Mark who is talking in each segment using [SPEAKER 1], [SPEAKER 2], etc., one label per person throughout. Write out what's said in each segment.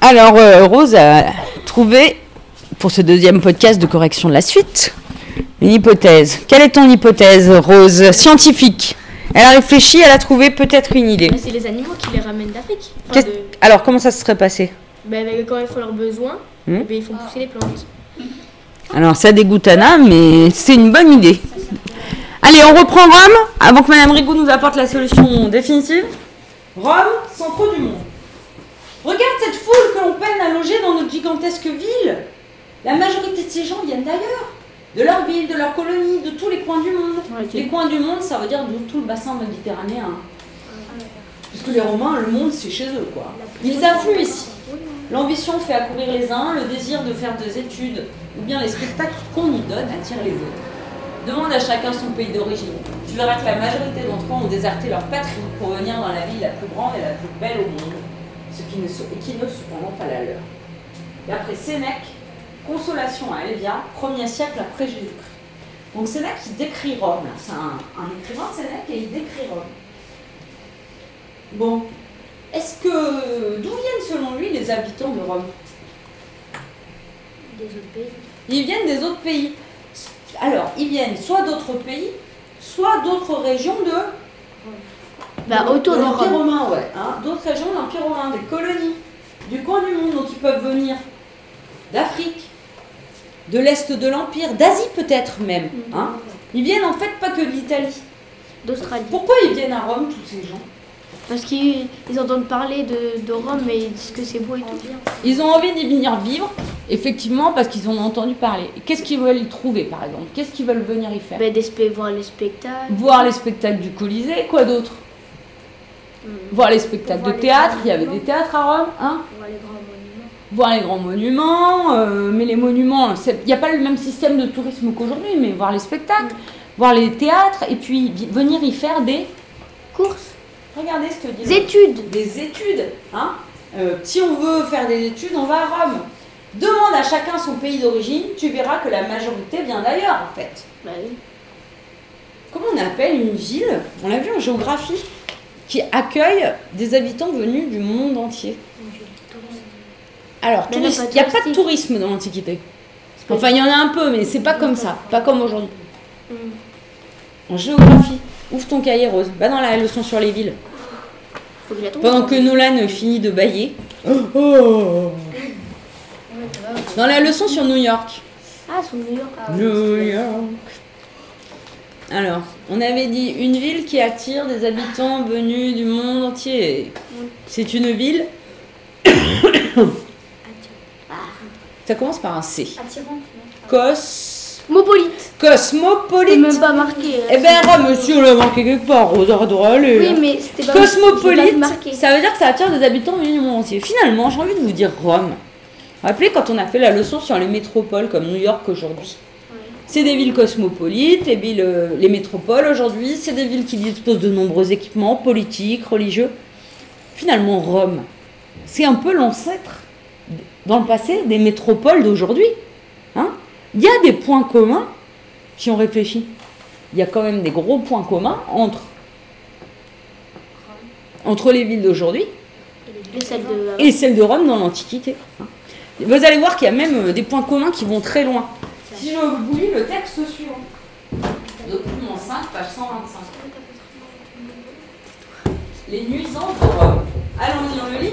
[SPEAKER 1] Alors, euh, Rose a trouvé, pour ce deuxième podcast de correction de la suite, une hypothèse. Quelle est ton hypothèse, Rose Scientifique. Elle a réfléchi, elle a trouvé peut-être une idée.
[SPEAKER 2] Mais c'est les animaux qui les ramènent d'Afrique. Enfin,
[SPEAKER 1] Qu'est-ce-
[SPEAKER 2] de-
[SPEAKER 1] Alors, comment ça se serait passé
[SPEAKER 2] ben, ben, quand ils font leurs besoins,
[SPEAKER 1] Hmm.
[SPEAKER 2] eh ben, ils font pousser les plantes.
[SPEAKER 1] Alors, ça dégoûte Anna, mais c'est une bonne idée. Allez, on reprend Rome, avant que Madame Rigaud nous apporte la solution définitive. Rome, centre du monde. Regarde cette foule que l'on peine à loger dans notre gigantesque ville. La majorité de ces gens viennent d'ailleurs. De leur ville, de leur colonie, de tous les coins du monde. Les coins du monde, ça veut dire de tout le bassin méditerranéen. Parce que les Romains, le monde, c'est chez eux, quoi. Ils affluent ici. L'ambition fait accourir les uns, le désir de faire des études, ou bien les spectacles qu'on y donne attirent les autres. Demande à chacun son pays d'origine. Tu verras que la majorité d'entre eux ont déserté leur patrie pour venir dans la ville la plus grande et la plus belle au monde, ce qui ne, se- et qui ne cependant pas la leur. D'après Sénèque, Consolation à Elvia, 1er siècle après Jésus-Christ. Donc Sénèque, il décrit Rome. C'est un, un écrivain Sénèque et il décrit Rome. Bon, est-ce que d'où viennent selon lui les habitants de Rome?
[SPEAKER 2] Des autres pays.
[SPEAKER 1] Ils viennent des autres pays. Alors, ils viennent soit d'autres pays, soit d'autres régions de
[SPEAKER 2] Bah, autour de
[SPEAKER 1] l'Empire
[SPEAKER 2] Rome.
[SPEAKER 1] romain, ouais. hein, d'autres régions de l'Empire romain, des colonies, du coin du monde. Donc, ils peuvent venir? d'Afrique, de l'Est de l'Empire, d'Asie peut-être même. hein? Ils viennent en fait pas que de l'Italie.
[SPEAKER 2] D'Australie.
[SPEAKER 1] Pourquoi ils viennent à Rome, tous ces gens?
[SPEAKER 2] Parce qu'ils ils entendent parler de, de Rome et ils disent que c'est beau et tout.
[SPEAKER 1] Ils ont envie d'y venir vivre, effectivement, parce qu'ils en ont entendu parler. Qu'est-ce qu'ils veulent y trouver, par exemple? Qu'est-ce qu'ils veulent venir y faire?
[SPEAKER 2] Ben, voir les spectacles.
[SPEAKER 1] Voir les spectacles du Colisée, quoi d'autre? Voir les spectacles
[SPEAKER 2] Voir
[SPEAKER 1] de
[SPEAKER 2] les
[SPEAKER 1] théâtre, il y avait des théâtres à Rome, hein
[SPEAKER 2] Voir les grands monuments.
[SPEAKER 1] Voir les grands monuments, euh, mais les monuments, il n'y a pas le même système de tourisme qu'aujourd'hui, mais voir les spectacles, voir les théâtres, et puis venir y faire des...
[SPEAKER 2] Courses.
[SPEAKER 1] Regardez ce que dit
[SPEAKER 2] Des études.
[SPEAKER 1] des études. Hein Euh, si on veut faire des études, on va à Rome. Demande à chacun son pays d'origine, tu verras que la majorité vient d'ailleurs, en fait.
[SPEAKER 2] Bah oui.
[SPEAKER 1] Comment on appelle une ville, on l'a vu en géographie, qui accueille des habitants venus du monde entier Alors, il n'y a pas de tourisme dans l'Antiquité. Enfin, il y en a un peu, mais c'est pas comme ça, pas comme aujourd'hui. En géographie, ouvre ton cahier rose, va dans la leçon sur les villes. Pendant que Nolan finit de bailler. Oh. Dans la leçon sur New York.
[SPEAKER 2] Ah, sur New York.
[SPEAKER 1] New York. Alors, on avait dit une ville qui attire des habitants venus du monde entier. C'est une ville. Ça commence par un C. Cos.
[SPEAKER 2] Mopolite. C'est
[SPEAKER 1] Cosmopolite.
[SPEAKER 2] même pas marqué. hein.
[SPEAKER 1] Eh ben, Rome, monsieur, on l'a marqué quelque part. Rose adore aller.
[SPEAKER 2] Oui, mais c'était pas
[SPEAKER 1] Cosmopolite,
[SPEAKER 2] marqué.
[SPEAKER 1] ça veut dire que ça attire des habitants venus du monde entier. Finalement, j'ai envie de vous dire Rome. Vous vous rappelez quand on a fait la leçon sur les métropoles comme New York aujourd'hui? C'est des villes cosmopolites, les, villes, euh, les métropoles aujourd'hui, c'est des villes qui disposent de nombreux équipements politiques, religieux. Finalement, Rome, c'est un peu l'ancêtre, dans le passé, des métropoles d'aujourd'hui. Hein Il y a des points communs, si on réfléchit. Il y a quand même des gros points communs entre entre les villes d'aujourd'hui
[SPEAKER 2] Et celle de.
[SPEAKER 1] et celles de Rome dans l'Antiquité. hein. Vous allez voir qu'il y a même euh, des points communs qui vont très loin. Si je vous lis le texte suivant. Document 5, page 125. Les nuisances de Rome. Allons-y, on le lit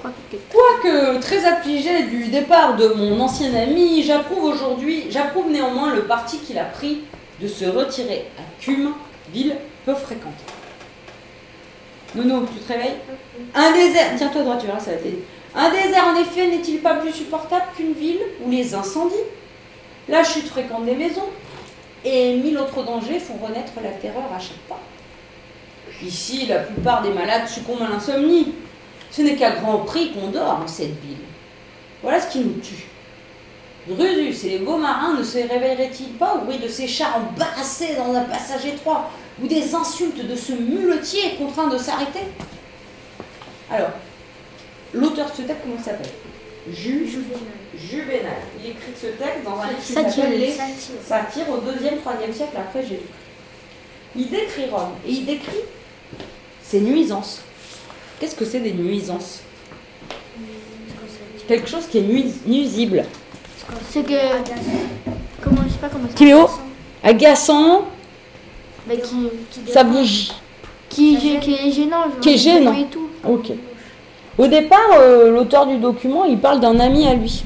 [SPEAKER 2] Quoi que-
[SPEAKER 1] Quoique très affligé du départ de mon ancien ami, j'approuve aujourd'hui, j'approuve néanmoins le parti qu'il a pris de se retirer à Cume, ville peu fréquentée. Nono, tu te réveilles? Un désert, tiens-toi droit, tu verras, ça va t'aider. Un désert, en effet, n'est-il pas plus supportable qu'une ville où les incendies, la chute fréquente des maisons et mille autres dangers font renaître la terreur à chaque pas Ici, la plupart des malades succombent à l'insomnie. Ce n'est qu'à grand prix qu'on dort dans cette ville. Voilà ce qui nous tue. Drusus et les beaux marins ne se réveilleraient-ils pas au bruit de ces chars embarrassés dans un passage étroit ou des insultes de ce muletier contraint de s'arrêter? Alors, l'auteur de ce texte, comment s'appelle? Ju- Juvénal. Il écrit ce texte dans un livre qui s'appelle Les
[SPEAKER 2] Satire.
[SPEAKER 1] Satire au 2e, 3e siècle après Jésus. Il décrit Rome et il décrit ses nuisances. Qu'est-ce que c'est des nuisances? Quelque chose qui est nui- nuisible.
[SPEAKER 2] C'est que. Comment, je sais pas comment
[SPEAKER 1] Cléo Agaçant,
[SPEAKER 2] Bah, qui,
[SPEAKER 1] ça bouge.
[SPEAKER 2] qui, qui est gênant.
[SPEAKER 1] Qui est gênant.
[SPEAKER 2] bruit Et tout.
[SPEAKER 1] Ok. Au départ, euh, l'auteur du document, il parle d'un ami à lui.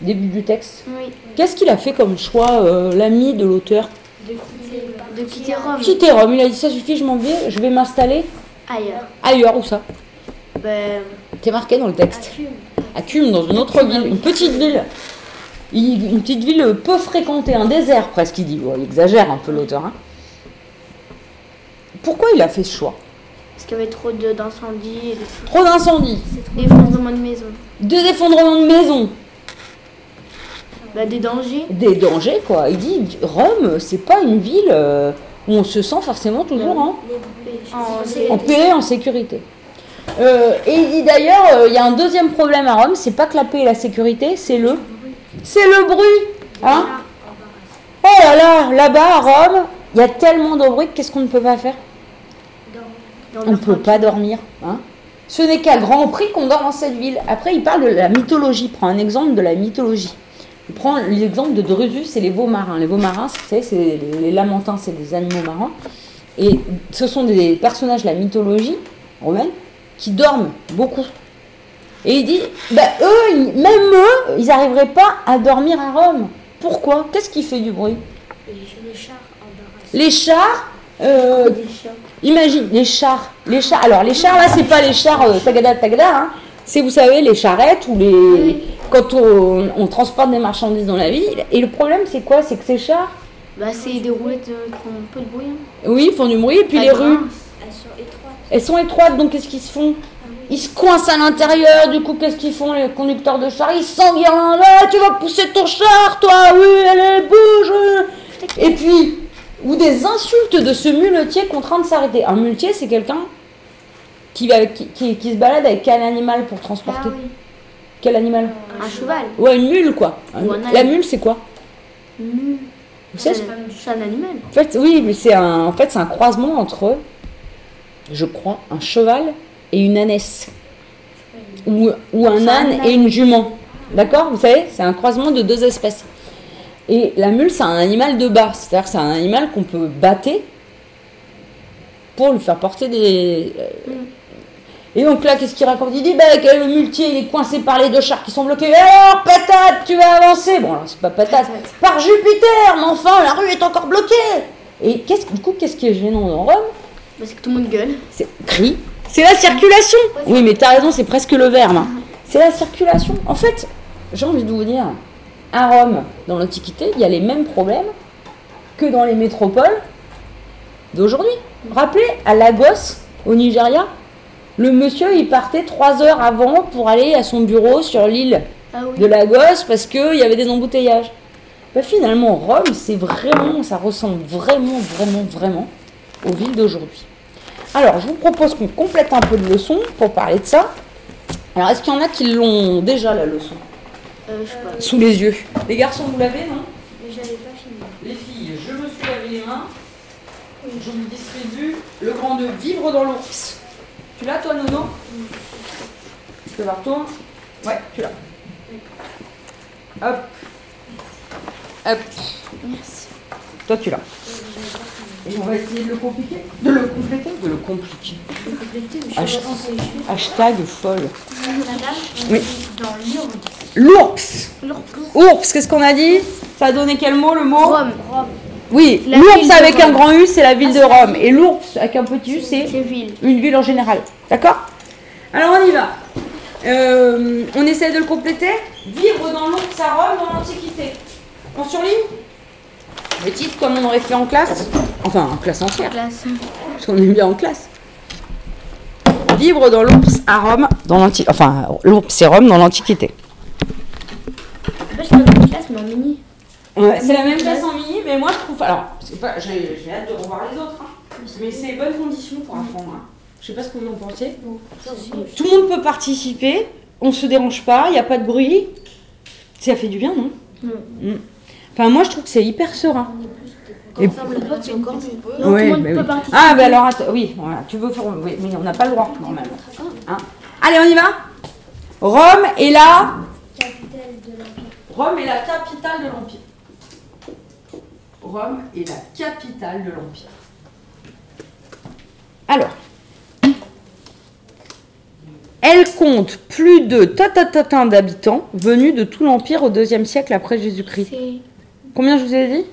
[SPEAKER 1] Début du texte.
[SPEAKER 2] Oui.
[SPEAKER 1] Qu'est-ce qu'il a fait comme choix, euh, l'ami de l'auteur
[SPEAKER 2] De quitter Rome.
[SPEAKER 1] Quitter Rome. Il a dit ça suffit, je m'en vais, je vais m'installer
[SPEAKER 2] Ailleurs.
[SPEAKER 1] ailleurs. Où ça
[SPEAKER 2] Ben.
[SPEAKER 1] C'est marqué dans le texte. À Cume, dans une autre ville, une petite ville. Il- une petite ville peu fréquentée, un désert presque, il dit. Il exagère un peu l'auteur. hein. Pourquoi il a fait ce choix?
[SPEAKER 2] Parce qu'il y avait trop de- d'incendies et de
[SPEAKER 1] Trop d'incendies,
[SPEAKER 2] d'effondrements de maisons.
[SPEAKER 1] de effondrements de maisons,
[SPEAKER 2] Bah, des dangers.
[SPEAKER 1] des dangers quoi. Il dit Rome, c'est pas une ville euh, où on se sent forcément toujours hein,
[SPEAKER 2] En-
[SPEAKER 1] en paix, en sécurité. Euh, et il dit d'ailleurs, euh, il y a un deuxième problème à Rome, c'est pas que la paix et la sécurité, c'est le, c'est le bruit. Hein oh là là, là-bas à Rome, il y a tellement de bruit, qu'est-ce qu'on ne peut pas faire? On ne peut pas dormir. Hein Ce n'est qu'à grand prix qu'on dort dans cette ville. Après, il parle de la mythologie. Il prend un exemple de la mythologie. Il prend l'exemple de Drusus et les veaux marins. Les veaux marins, c'est les, les lamentins, c'est des animaux marins. Et ce sont des personnages de la mythologie romaine qui dorment beaucoup. Et il dit, bah, eux, même eux, ils n'arriveraient pas à dormir à Rome. Pourquoi? Qu'est-ce qui fait du bruit? Les chars, euh, imagine, les chars. Les chars, alors les chars là, c'est pas les chars euh, tagada tagada, hein. c'est vous savez les charrettes ou les. Quand on, on transporte des marchandises dans la ville. Et le problème, c'est quoi? C'est que ces chars,
[SPEAKER 2] Bah, c'est des roulettes euh, qui font un peu de bruit. hein.
[SPEAKER 1] oui, ils font du bruit, et puis
[SPEAKER 2] Pas
[SPEAKER 1] les rues.
[SPEAKER 2] grince.
[SPEAKER 1] Elles sont étroites, donc qu'est-ce qu'ils se font? Ils se coincent à l'intérieur, du coup, qu'est-ce qu'ils font les conducteurs de chars? Ils s'engueulent là, tu vas pousser ton char, toi, oui, allez, bouge Et puis, des insultes de ce muletier contraint de s'arrêter. Un muletier, c'est quelqu'un qui, va, qui, qui- qui se balade avec quel animal pour transporter?
[SPEAKER 2] Ah oui.
[SPEAKER 1] Quel animal?
[SPEAKER 2] Un cheval.
[SPEAKER 1] Ouais, une mule, quoi.
[SPEAKER 2] Ou un
[SPEAKER 1] La mule, c'est quoi?
[SPEAKER 2] Mule. C'est un animal.
[SPEAKER 1] En fait, oui, mais c'est un, en fait, c'est un croisement entre, je crois, un cheval et une ânesse. Ou, ou un
[SPEAKER 2] âne.
[SPEAKER 1] et une jument. D'accord? Vous savez, c'est un croisement de deux espèces. Et la mule, c'est un animal de bas. C'est-à-dire c'est un animal qu'on peut battre pour lui faire porter des. euh, Et donc là, qu'est-ce qu'il raconte? Il dit bah, le muletier, il est coincé par les deux chars qui sont bloqués. Alors, patate, tu vas avancer Bon, alors, c'est pas patate. Par Jupiter, mais enfin, la rue est encore bloquée Et qu'est-ce, du coup, qu'est-ce qui est gênant dans Rome?
[SPEAKER 2] Bah, c'est que tout le monde gueule.
[SPEAKER 1] C'est cri. C'est la circulation Oui, mais t'as raison, c'est presque le verbe. hein. C'est la circulation. En fait, j'ai envie de vous dire, à Rome, dans l'Antiquité, il y a les mêmes problèmes que dans les métropoles d'aujourd'hui. Rappelez, à Lagos, au Nigeria, le monsieur, il partait trois heures avant pour aller à son bureau sur l'île
[SPEAKER 2] Ah oui.
[SPEAKER 1] de Lagos parce qu'il y avait des embouteillages. Bah, finalement, Rome, c'est vraiment, ça ressemble vraiment, vraiment, vraiment aux villes d'aujourd'hui. Alors, je vous propose qu'on complète un peu de leçon pour parler de ça. Alors, est-ce qu'il y en a qui l'ont déjà, la leçon?
[SPEAKER 2] Euh, je sais pas.
[SPEAKER 1] Sous les yeux. Les garçons, vous l'avez, non?
[SPEAKER 2] Mais j'avais pas fini.
[SPEAKER 1] Les filles, je me suis lavé les mains. Je vous distribue le grand de vivre dans l'ours. Tu l'as, toi, Nono? Je peux voir toi Ouais, tu l'as. Hop. Hop.
[SPEAKER 2] Merci.
[SPEAKER 1] Toi, tu l'as. Et on va essayer de le compliquer. De le compléter De le compliquer. Hasht- Hashtag folle. Oui. L'ours Ours, qu'est-ce qu'on a dit? Ça a donné quel mot, le mot?
[SPEAKER 2] Rome. Rome.
[SPEAKER 1] Oui, l'ours avec un grand U, c'est la ville de Rome. Et l'ours avec un petit U, c'est une ville en général. D'accord? Alors on y va. Euh, on essaie de le compléter. Vivre dans l'ours à Rome dans l'Antiquité. On surligne? Le titre comme on aurait fait en classe. Enfin, en classe entière,
[SPEAKER 2] Classe.
[SPEAKER 1] parce qu'on est bien en classe. Vivre dans l'ours à Rome dans l'Antiquité. Enfin, l'ours et Rome dans l'Antiquité.
[SPEAKER 2] Suis dans une classe, mais en mini.
[SPEAKER 1] Ouais, c'est la même classe en mini, mais moi je trouve. Alors, c'est j'ai, hâte de revoir les autres, hein. mais c'est les bonnes conditions pour apprendre. Hein. Je sais pas ce que vous en pensez. Tout le monde peut participer, on se dérange pas, il n'y a pas de bruit. Ça fait du bien, non? Mm. Enfin, moi je trouve que c'est hyper serein. Et-
[SPEAKER 2] le pote, c'est encore mieux.
[SPEAKER 1] Ouais,
[SPEAKER 2] tout le monde
[SPEAKER 1] bah
[SPEAKER 2] peut
[SPEAKER 1] oui.
[SPEAKER 2] participer.
[SPEAKER 1] Ah, bah alors, attends, oui, voilà, tu veux faire. Oui, mais on n'a pas le droit, normalement. Hein Allez, on y va Rome est la
[SPEAKER 3] Capitale de l'Empire.
[SPEAKER 1] Rome est la capitale de l'Empire. Rome est la capitale de l'Empire. Alors, elle compte plus de tatatatin d'habitants venus de tout l'Empire au deuxième siècle après Jésus-Christ. Combien je vous ai dit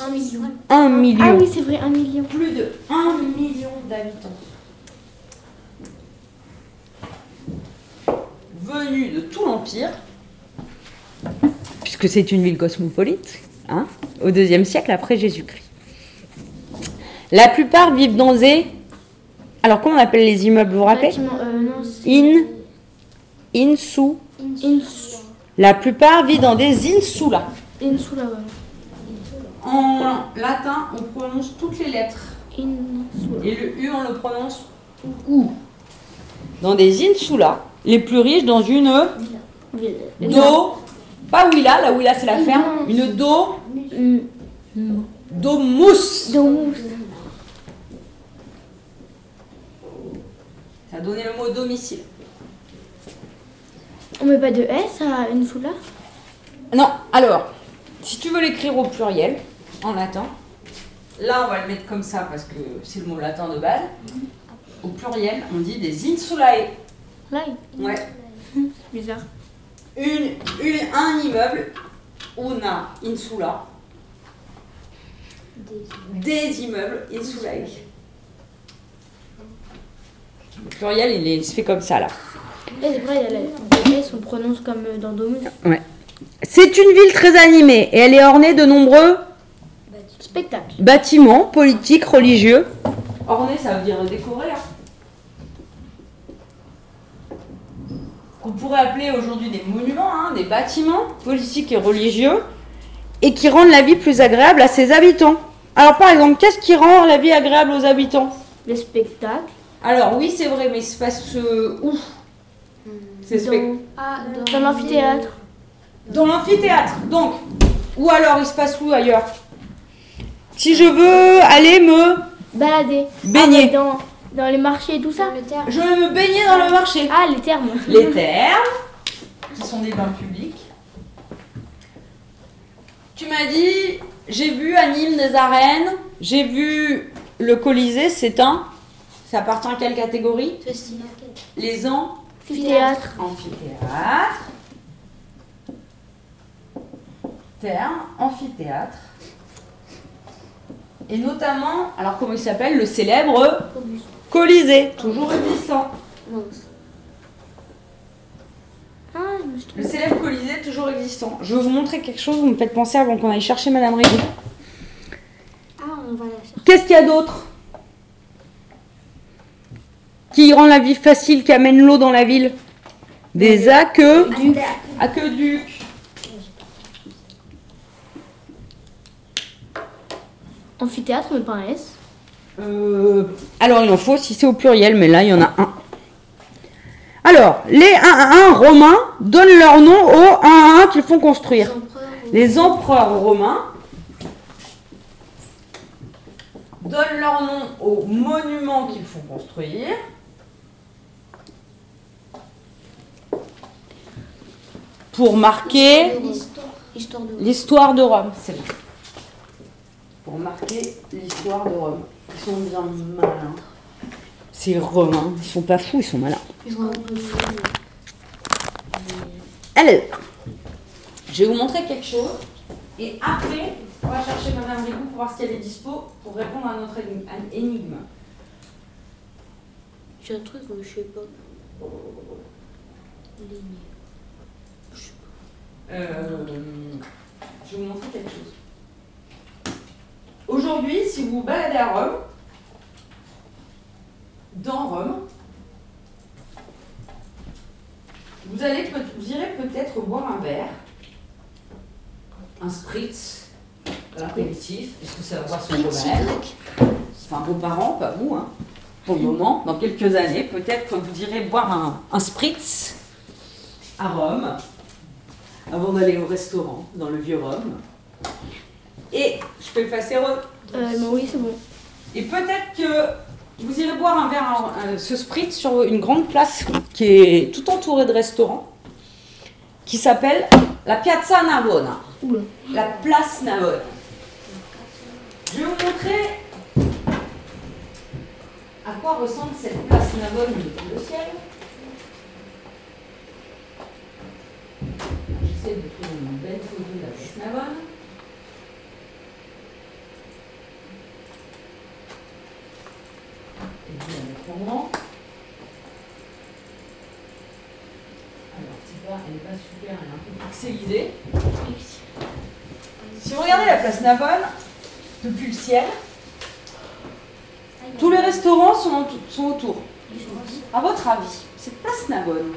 [SPEAKER 3] Un million.
[SPEAKER 1] Un million.
[SPEAKER 2] Ah oui, c'est vrai, un million.
[SPEAKER 1] Plus de 1 million d'habitants. Venus de tout l'Empire, puisque c'est une ville cosmopolite, hein, au deuxième siècle après Jésus-Christ. La plupart vivent dans des... Alors comment on appelle les immeubles, vous vous rappelez?
[SPEAKER 2] Euh, non, c'est
[SPEAKER 1] In, insu.
[SPEAKER 2] Ins-
[SPEAKER 1] La plupart vivent dans des insula.
[SPEAKER 2] Insula.
[SPEAKER 1] En latin, on prononce toutes les lettres.
[SPEAKER 2] Insula.
[SPEAKER 1] Et le U, on le prononce OU. Dans des insulas, les plus riches, dans une do, pas Willa, la Willa c'est la ferme, une do,
[SPEAKER 2] Mm.
[SPEAKER 1] domus. Ça a donné le mot domicile.
[SPEAKER 2] on met pas de S à Insula
[SPEAKER 1] Non, alors, si tu veux l'écrire au pluriel, en latin, là on va le mettre comme ça parce que c'est le mot latin de base. Au pluriel, on dit des insulae.
[SPEAKER 2] Là,
[SPEAKER 1] Ouais.
[SPEAKER 2] c'est bizarre.
[SPEAKER 1] Une, une, un immeuble, una insula, des immeubles insulae. Le pluriel, il, est- il se fait comme ça là.
[SPEAKER 2] Et c'est vrai, il y a la on prononce comme euh, dans Domus.
[SPEAKER 1] Ouais. C'est une ville très animée et elle est ornée de nombreux
[SPEAKER 2] Spectacle.
[SPEAKER 1] bâtiments politiques, religieux. Orné, ça veut dire décoré. hein. Qu'on pourrait appeler aujourd'hui des monuments, hein, des bâtiments politiques et religieux, et qui rendent la vie plus agréable à ses habitants. Alors par exemple, qu'est-ce qui rend la vie agréable aux habitants?
[SPEAKER 2] Les spectacles.
[SPEAKER 1] Alors oui, c'est vrai, mais il se passe euh, où? C'est spect-
[SPEAKER 2] Dans,
[SPEAKER 3] Ah,
[SPEAKER 2] dans l'amphithéâtre.
[SPEAKER 1] Dans l'amphithéâtre, donc. Ou alors il se passe où ailleurs? Si je veux aller me
[SPEAKER 2] Balader.
[SPEAKER 1] Baigner.
[SPEAKER 2] Ah, dans, dans les marchés et tout ça?
[SPEAKER 3] Le terme.
[SPEAKER 1] Je vais me baigner dans le marché.
[SPEAKER 2] Ah, les termes.
[SPEAKER 1] Les thermes, qui sont des bains publics. Tu m'as dit, j'ai vu à Nîmes des arènes, j'ai vu le Colisée, c'est un. Ça appartient à quelle catégorie?
[SPEAKER 3] Ceci.
[SPEAKER 1] Les ans
[SPEAKER 2] Amphithéâtre.
[SPEAKER 1] amphithéâtre. Terme, amphithéâtre. Et notamment, alors comment il s'appelle Le célèbre Colisée, toujours existant. Le célèbre Colisée, toujours existant. Je vais vous montrer quelque chose, vous me faites penser avant qu'on aille chercher Madame Régy.
[SPEAKER 3] Ah, on va la chercher.
[SPEAKER 1] Qu'est-ce qu'il y a d'autre Qui rend la vie facile, qui amène l'eau dans la ville? Des aqueducs. Aqueducs.
[SPEAKER 2] Amphithéâtre, mais pas un S.
[SPEAKER 1] Euh, alors il en faut si c'est au pluriel, mais là il y en a un. Alors, les 1 romains donnent leur nom aux 1 qu'ils font construire. Les empereurs romains donnent leur nom aux monuments qu'ils font construire. Pour marquer
[SPEAKER 3] L'histoire. Histoire de.
[SPEAKER 1] l'histoire de Rome. C'est bon. Pour marquer l'histoire de Rome. Ils sont bien malins. Ces Romains, ils sont pas fous, ils sont malins. Alors, je vais vous montrer quelque chose. Et après, on va chercher Madame Rigou pour voir si elle est dispo pour répondre à notre énigme.
[SPEAKER 3] J'ai un truc, mais je sais pas. Ligne.
[SPEAKER 1] Euh, je vais vous montrer quelque chose. Aujourd'hui, si vous vous baladez à Rome, dans Rome, vous, allez, vous irez peut-être boire un verre, un spritz, un apéritif, puisque ça va boire son romaine. Enfin, vos parents, pas vous, hein. Pour le moment, dans quelques années, peut-être que vous irez boire un, un spritz à Rome avant d'aller au restaurant dans le vieux Rome. Et je peux effacer Rome.
[SPEAKER 2] Euh, oui, c'est bon.
[SPEAKER 1] Et peut-être que Vous irez boire un verre, un- un- ce spritz sur une grande place qui est tout entourée de restaurants, qui s'appelle la Piazza Navona.
[SPEAKER 2] Oula.
[SPEAKER 1] La place Navona. Je vais vous montrer à quoi ressemble cette place Navone depuis le ciel. J'essaie de trouver une belle photo de la place Navone. Et Alors, c'est pas, elle n'est pas super, elle est un peu pixelisée. Si vous regardez la place Navone, depuis le ciel, tous les restaurants sont, en- sont autour. À votre avis, cette place Navone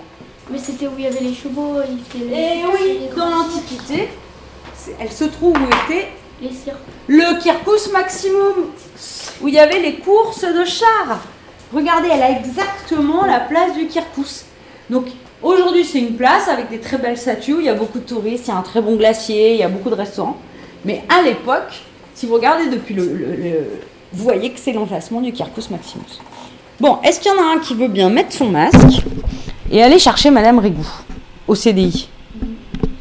[SPEAKER 2] Mais c'était où il y avait les chevaux, il était les,
[SPEAKER 1] Et Eh oui,
[SPEAKER 2] les
[SPEAKER 1] dans l'Antiquité, elle se trouve où était
[SPEAKER 2] les
[SPEAKER 1] le Kirkus Maximum, où il y avait les courses de chars. Regardez, elle a exactement la place du Kirkus. Donc aujourd'hui, c'est une place avec des très belles statues, il y a beaucoup de touristes, il y a un très bon glacier, il y a beaucoup de restaurants. Mais à l'époque, si vous regardez depuis le, vous voyez que c'est l'emplacement du Kirkus Maximus. Bon, est-ce qu'il y en a un qui veut bien mettre son masque et aller chercher Madame Rigou au CDI